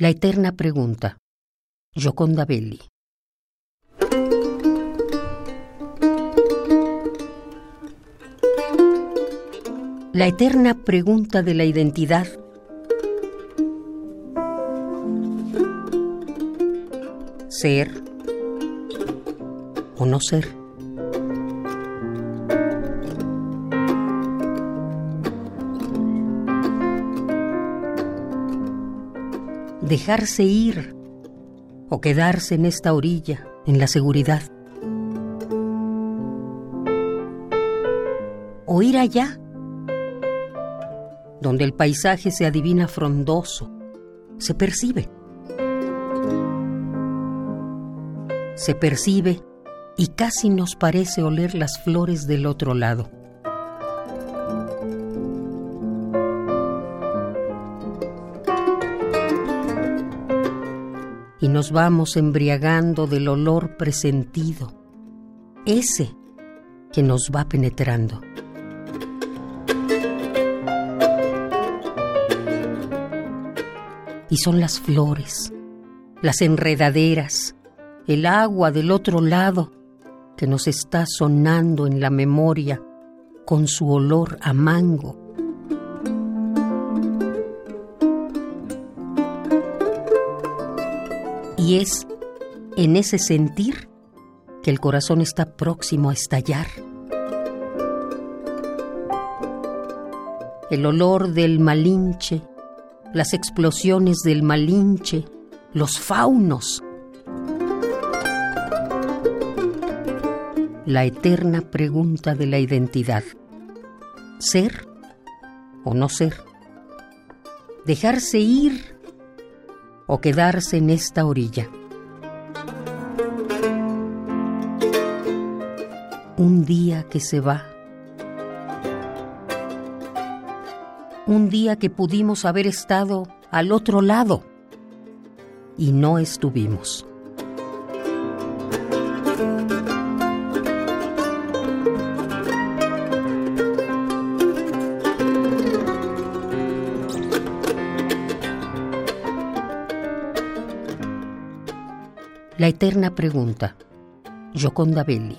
La eterna pregunta. Gioconda Belli. La eterna pregunta de la identidad. Ser o no ser. Dejarse ir o quedarse en esta orilla, en la seguridad. O ir allá, donde el paisaje se adivina frondoso, se percibe. Se percibe y casi nos parece oler las flores del otro lado. Y nos vamos embriagando del olor presentido, ese que nos va penetrando. Y son las flores, las enredaderas, el agua del otro lado que nos está sonando en la memoria con su olor a mango. Y es en ese sentir que el corazón está próximo a estallar. El olor del malinche, las explosiones del malinche, los faunos. La eterna pregunta de la identidad. ¿Ser o no ser? ¿Dejarse ir o quedarse en esta orilla? Un día que se va un día que pudimos haber estado al otro lado y no estuvimos. La eterna pregunta. Gioconda Belli.